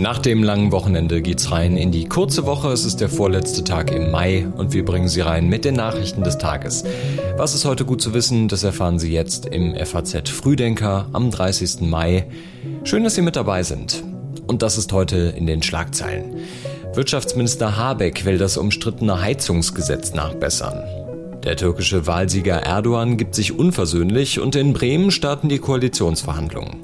Nach dem langen Wochenende geht's rein in die kurze Woche. Es ist der vorletzte Tag im Mai und wir bringen Sie rein mit den Nachrichten des Tages. Was ist heute gut zu wissen, das erfahren Sie jetzt im FAZ Frühdenker am 30. Mai. Schön, dass Sie mit dabei sind. Und das ist heute in den Schlagzeilen. Wirtschaftsminister Habeck will das umstrittene Heizungsgesetz nachbessern. Der türkische Wahlsieger Erdogan gibt sich unversöhnlich und in Bremen starten die Koalitionsverhandlungen.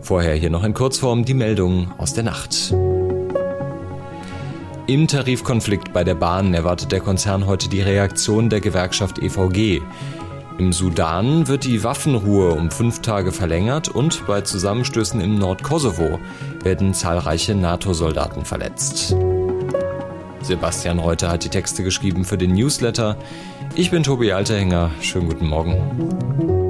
Vorher hier noch in Kurzform die Meldung aus der Nacht. Im Tarifkonflikt bei der Bahn erwartet der Konzern heute die Reaktion der Gewerkschaft EVG. Im Sudan wird die Waffenruhe um fünf Tage verlängert und bei Zusammenstößen im Nordkosovo werden zahlreiche NATO-Soldaten verletzt. Sebastian Reuter hat die Texte geschrieben für den Newsletter. Ich bin Tobi Alterhänger. Schönen guten Morgen.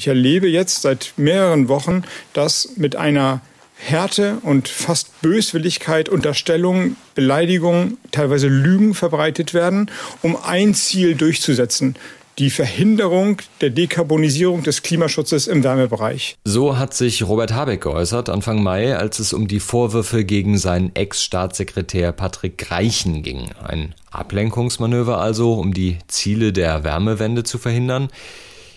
Ich erlebe jetzt seit mehreren Wochen, dass mit einer Härte und fast Böswilligkeit Unterstellungen, Beleidigungen, teilweise Lügen verbreitet werden, um ein Ziel durchzusetzen die Verhinderung der Dekarbonisierung des Klimaschutzes im Wärmebereich. So hat sich Robert Habeck geäußert Anfang Mai, als es um die Vorwürfe gegen seinen Ex-Staatssekretär Patrick Reichen ging. Ein Ablenkungsmanöver also, um die Ziele der Wärmewende zu verhindern.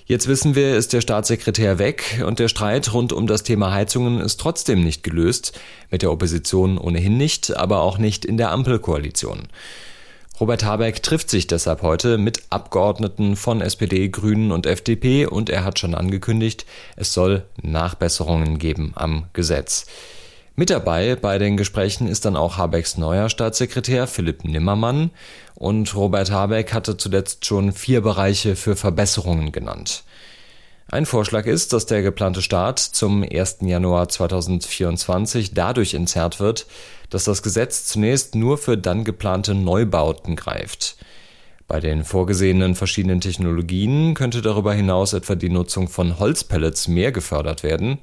Jetzt wissen wir, ist der Staatssekretär weg und der Streit rund um das Thema Heizungen ist trotzdem nicht gelöst. Mit der Opposition ohnehin nicht, aber auch nicht in der Ampelkoalition. Robert Habeck trifft sich deshalb heute mit Abgeordneten von SPD, Grünen und FDP und er hat schon angekündigt, es soll Nachbesserungen geben am Gesetz. Mit dabei bei den Gesprächen ist dann auch Habecks neuer Staatssekretär Philipp Nimmermann und Robert Habeck hatte zuletzt schon vier Bereiche für Verbesserungen genannt. Ein Vorschlag ist, dass der geplante Start zum 1. Januar 2024 dadurch entzerrt wird, dass das Gesetz zunächst nur für dann geplante Neubauten greift. Bei den vorgesehenen verschiedenen Technologien könnte darüber hinaus etwa die Nutzung von Holzpellets mehr gefördert werden,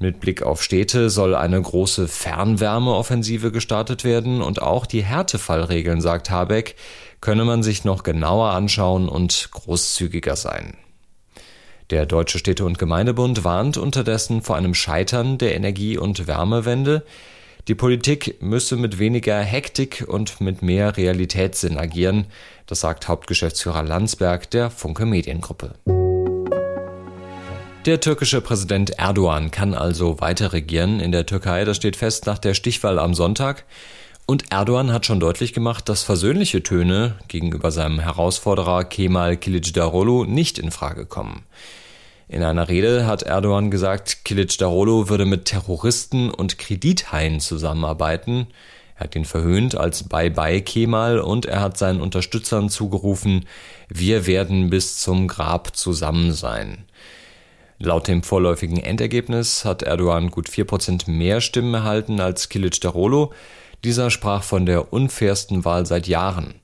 mit Blick auf Städte soll eine große Fernwärmeoffensive gestartet werden und auch die Härtefallregeln, sagt Habeck, könne man sich noch genauer anschauen und großzügiger sein. Der Deutsche Städte- und Gemeindebund warnt unterdessen vor einem Scheitern der Energie- und Wärmewende. Die Politik müsse mit weniger Hektik und mit mehr Realitätssinn agieren, das sagt Hauptgeschäftsführer Landsberg der Funke Mediengruppe. Der türkische Präsident Erdogan kann also weiter regieren in der Türkei, das steht fest nach der Stichwahl am Sonntag. Und Erdogan hat schon deutlich gemacht, dass versöhnliche Töne gegenüber seinem Herausforderer Kemal Kilicdaroglu nicht in Frage kommen. In einer Rede hat Erdogan gesagt, Kilicdaroglu würde mit Terroristen und Kredithaien zusammenarbeiten. Er hat ihn verhöhnt als Bye-bye Kemal und er hat seinen Unterstützern zugerufen, wir werden bis zum Grab zusammen sein. Laut dem vorläufigen Endergebnis hat Erdogan gut 4% mehr Stimmen erhalten als Kilic Darolo. Dieser sprach von der unfairsten Wahl seit Jahren.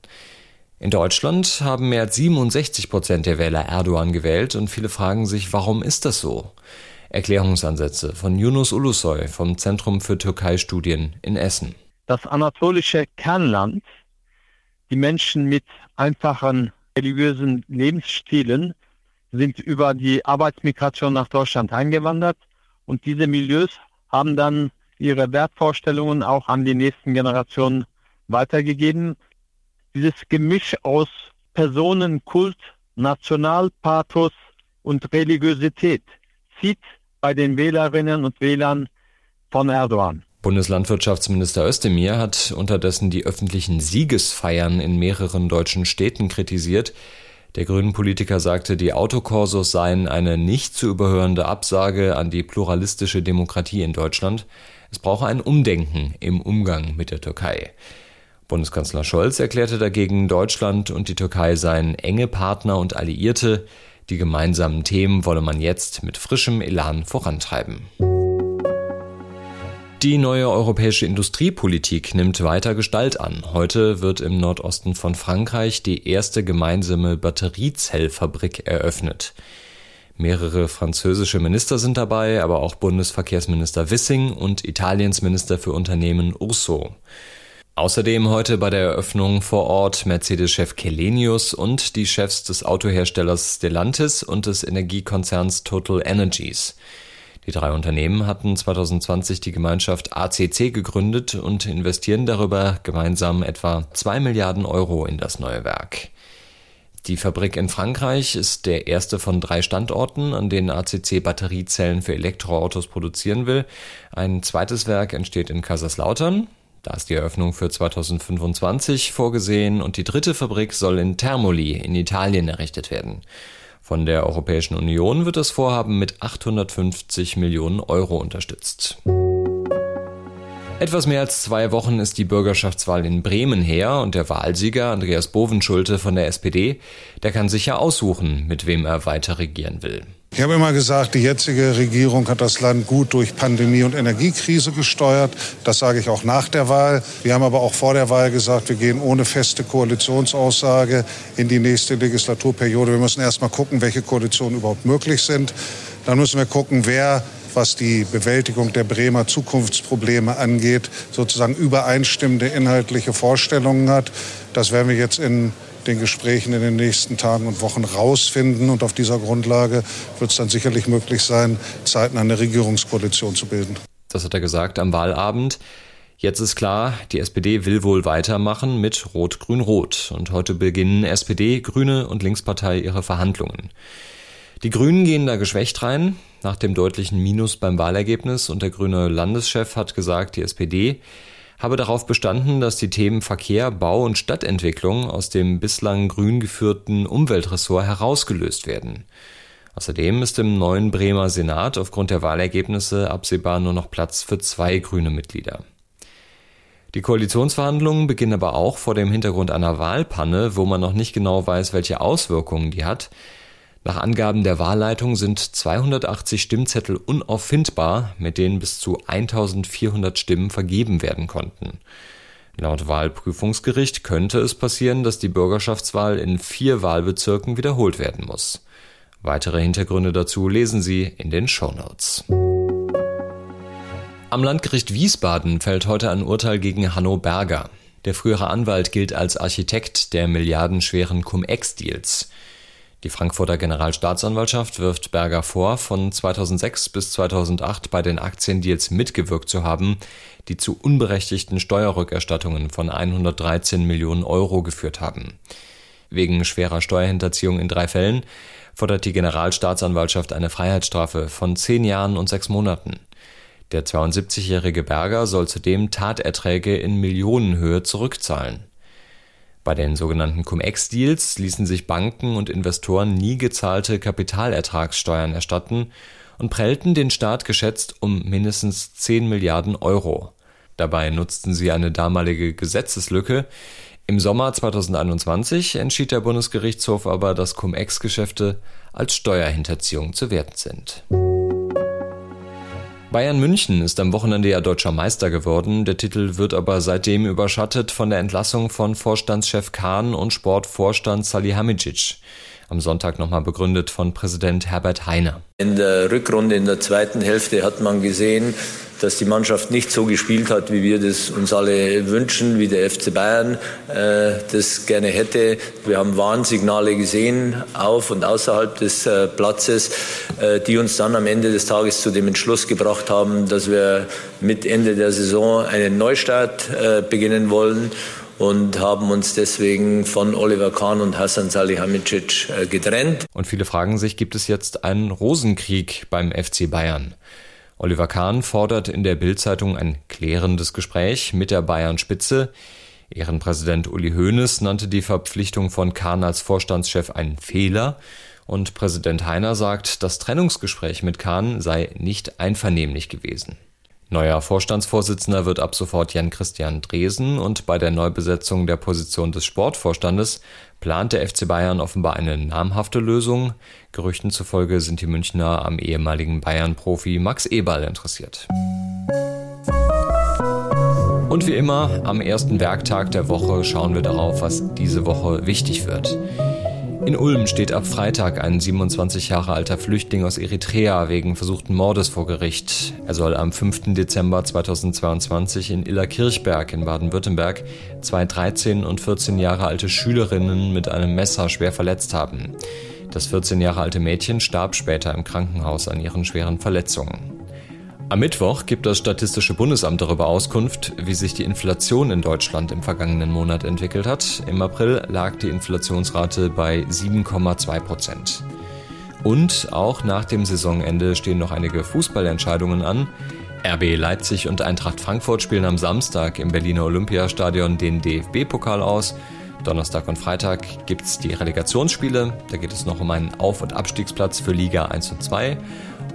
In Deutschland haben mehr als 67 Prozent der Wähler Erdogan gewählt und viele fragen sich, warum ist das so? Erklärungsansätze von Yunus Ulusoy vom Zentrum für Türkei-Studien in Essen. Das anatolische Kernland, die Menschen mit einfachen religiösen Lebensstilen sind über die Arbeitsmigration nach Deutschland eingewandert und diese Milieus haben dann ihre Wertvorstellungen auch an die nächsten Generationen weitergegeben. Dieses Gemisch aus Personenkult, Nationalpathos und Religiosität zieht bei den Wählerinnen und Wählern von Erdogan. Bundeslandwirtschaftsminister Özdemir hat unterdessen die öffentlichen Siegesfeiern in mehreren deutschen Städten kritisiert. Der grünen Politiker sagte, die Autokorsos seien eine nicht zu überhörende Absage an die pluralistische Demokratie in Deutschland. Es brauche ein Umdenken im Umgang mit der Türkei. Bundeskanzler Scholz erklärte dagegen, Deutschland und die Türkei seien enge Partner und Alliierte. Die gemeinsamen Themen wolle man jetzt mit frischem Elan vorantreiben. Die neue europäische Industriepolitik nimmt weiter Gestalt an. Heute wird im Nordosten von Frankreich die erste gemeinsame Batteriezellfabrik eröffnet. Mehrere französische Minister sind dabei, aber auch Bundesverkehrsminister Wissing und Italiens Minister für Unternehmen Urso. Außerdem heute bei der Eröffnung vor Ort Mercedes-Chef Kelenius und die Chefs des Autoherstellers Stellantis und des Energiekonzerns Total Energies. Die drei Unternehmen hatten 2020 die Gemeinschaft ACC gegründet und investieren darüber gemeinsam etwa 2 Milliarden Euro in das neue Werk. Die Fabrik in Frankreich ist der erste von drei Standorten, an denen ACC Batteriezellen für Elektroautos produzieren will. Ein zweites Werk entsteht in Kaiserslautern. Da ist die Eröffnung für 2025 vorgesehen und die dritte Fabrik soll in Termoli in Italien errichtet werden. Von der Europäischen Union wird das Vorhaben mit 850 Millionen Euro unterstützt. Etwas mehr als zwei Wochen ist die Bürgerschaftswahl in Bremen her und der Wahlsieger Andreas Bovenschulte von der SPD, der kann sich ja aussuchen, mit wem er weiter regieren will. Ich habe immer gesagt, die jetzige Regierung hat das Land gut durch Pandemie und Energiekrise gesteuert. Das sage ich auch nach der Wahl. Wir haben aber auch vor der Wahl gesagt, wir gehen ohne feste Koalitionsaussage in die nächste Legislaturperiode. Wir müssen erst mal gucken, welche Koalitionen überhaupt möglich sind. Dann müssen wir gucken, wer was die Bewältigung der Bremer Zukunftsprobleme angeht, sozusagen übereinstimmende inhaltliche Vorstellungen hat. Das werden wir jetzt in den Gesprächen in den nächsten Tagen und Wochen rausfinden. Und auf dieser Grundlage wird es dann sicherlich möglich sein, zeitnah eine Regierungskoalition zu bilden. Das hat er gesagt am Wahlabend. Jetzt ist klar, die SPD will wohl weitermachen mit Rot-Grün-Rot. Und heute beginnen SPD, Grüne und Linkspartei ihre Verhandlungen. Die Grünen gehen da geschwächt rein, nach dem deutlichen Minus beim Wahlergebnis und der grüne Landeschef hat gesagt, die SPD habe darauf bestanden, dass die Themen Verkehr, Bau und Stadtentwicklung aus dem bislang grün geführten Umweltressort herausgelöst werden. Außerdem ist im neuen Bremer Senat aufgrund der Wahlergebnisse absehbar nur noch Platz für zwei grüne Mitglieder. Die Koalitionsverhandlungen beginnen aber auch vor dem Hintergrund einer Wahlpanne, wo man noch nicht genau weiß, welche Auswirkungen die hat. Nach Angaben der Wahlleitung sind 280 Stimmzettel unauffindbar, mit denen bis zu 1400 Stimmen vergeben werden konnten. Laut Wahlprüfungsgericht könnte es passieren, dass die Bürgerschaftswahl in vier Wahlbezirken wiederholt werden muss. Weitere Hintergründe dazu lesen Sie in den Shownotes. Am Landgericht Wiesbaden fällt heute ein Urteil gegen Hanno Berger. Der frühere Anwalt gilt als Architekt der milliardenschweren Cum-Ex-Deals. Die Frankfurter Generalstaatsanwaltschaft wirft Berger vor, von 2006 bis 2008 bei den Aktiendeals mitgewirkt zu haben, die zu unberechtigten Steuerrückerstattungen von 113 Millionen Euro geführt haben. Wegen schwerer Steuerhinterziehung in drei Fällen fordert die Generalstaatsanwaltschaft eine Freiheitsstrafe von zehn Jahren und sechs Monaten. Der 72-jährige Berger soll zudem Taterträge in Millionenhöhe zurückzahlen. Bei den sogenannten Cum-Ex-Deals ließen sich Banken und Investoren nie gezahlte Kapitalertragssteuern erstatten und prellten den Staat geschätzt um mindestens 10 Milliarden Euro. Dabei nutzten sie eine damalige Gesetzeslücke. Im Sommer 2021 entschied der Bundesgerichtshof aber, dass Cum-Ex-Geschäfte als Steuerhinterziehung zu werten sind. Bayern München ist am Wochenende ja deutscher Meister geworden. Der Titel wird aber seitdem überschattet von der Entlassung von Vorstandschef Kahn und Sportvorstand Salihamidzic am Sonntag nochmal begründet von Präsident Herbert Heiner. In der Rückrunde, in der zweiten Hälfte hat man gesehen, dass die Mannschaft nicht so gespielt hat, wie wir das uns alle wünschen, wie der FC Bayern äh, das gerne hätte. Wir haben Warnsignale gesehen, auf und außerhalb des äh, Platzes, äh, die uns dann am Ende des Tages zu dem Entschluss gebracht haben, dass wir mit Ende der Saison einen Neustart äh, beginnen wollen und haben uns deswegen von Oliver Kahn und Hassan Salihamidzic äh, getrennt. Und viele fragen sich, gibt es jetzt einen Rosenkrieg beim FC Bayern? Oliver Kahn fordert in der Bildzeitung ein klärendes Gespräch mit der Bayern-Spitze. Ehrenpräsident Uli Hoeneß nannte die Verpflichtung von Kahn als Vorstandschef einen Fehler. Und Präsident Heiner sagt, das Trennungsgespräch mit Kahn sei nicht einvernehmlich gewesen. Neuer Vorstandsvorsitzender wird ab sofort Jan-Christian Dresen und bei der Neubesetzung der Position des Sportvorstandes plant der FC Bayern offenbar eine namhafte Lösung. Gerüchten zufolge sind die Münchner am ehemaligen Bayern-Profi Max Eberl interessiert. Und wie immer, am ersten Werktag der Woche schauen wir darauf, was diese Woche wichtig wird. In Ulm steht ab Freitag ein 27 Jahre alter Flüchtling aus Eritrea wegen versuchten Mordes vor Gericht. Er soll am 5. Dezember 2022 in Illerkirchberg in Baden-Württemberg zwei 13 und 14 Jahre alte Schülerinnen mit einem Messer schwer verletzt haben. Das 14 Jahre alte Mädchen starb später im Krankenhaus an ihren schweren Verletzungen. Am Mittwoch gibt das Statistische Bundesamt darüber Auskunft, wie sich die Inflation in Deutschland im vergangenen Monat entwickelt hat. Im April lag die Inflationsrate bei 7,2 Prozent. Und auch nach dem Saisonende stehen noch einige Fußballentscheidungen an. RB Leipzig und Eintracht Frankfurt spielen am Samstag im Berliner Olympiastadion den DFB-Pokal aus. Donnerstag und Freitag gibt es die Relegationsspiele. Da geht es noch um einen Auf- und Abstiegsplatz für Liga 1 und 2.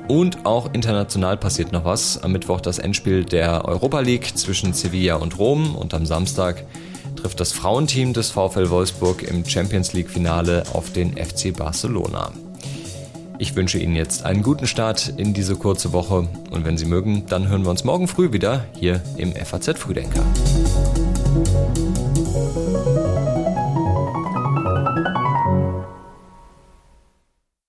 Und auch international passiert noch was. Am Mittwoch das Endspiel der Europa League zwischen Sevilla und Rom und am Samstag trifft das Frauenteam des VfL Wolfsburg im Champions League Finale auf den FC Barcelona. Ich wünsche Ihnen jetzt einen guten Start in diese kurze Woche und wenn Sie mögen, dann hören wir uns morgen früh wieder hier im FAZ Frühdenker.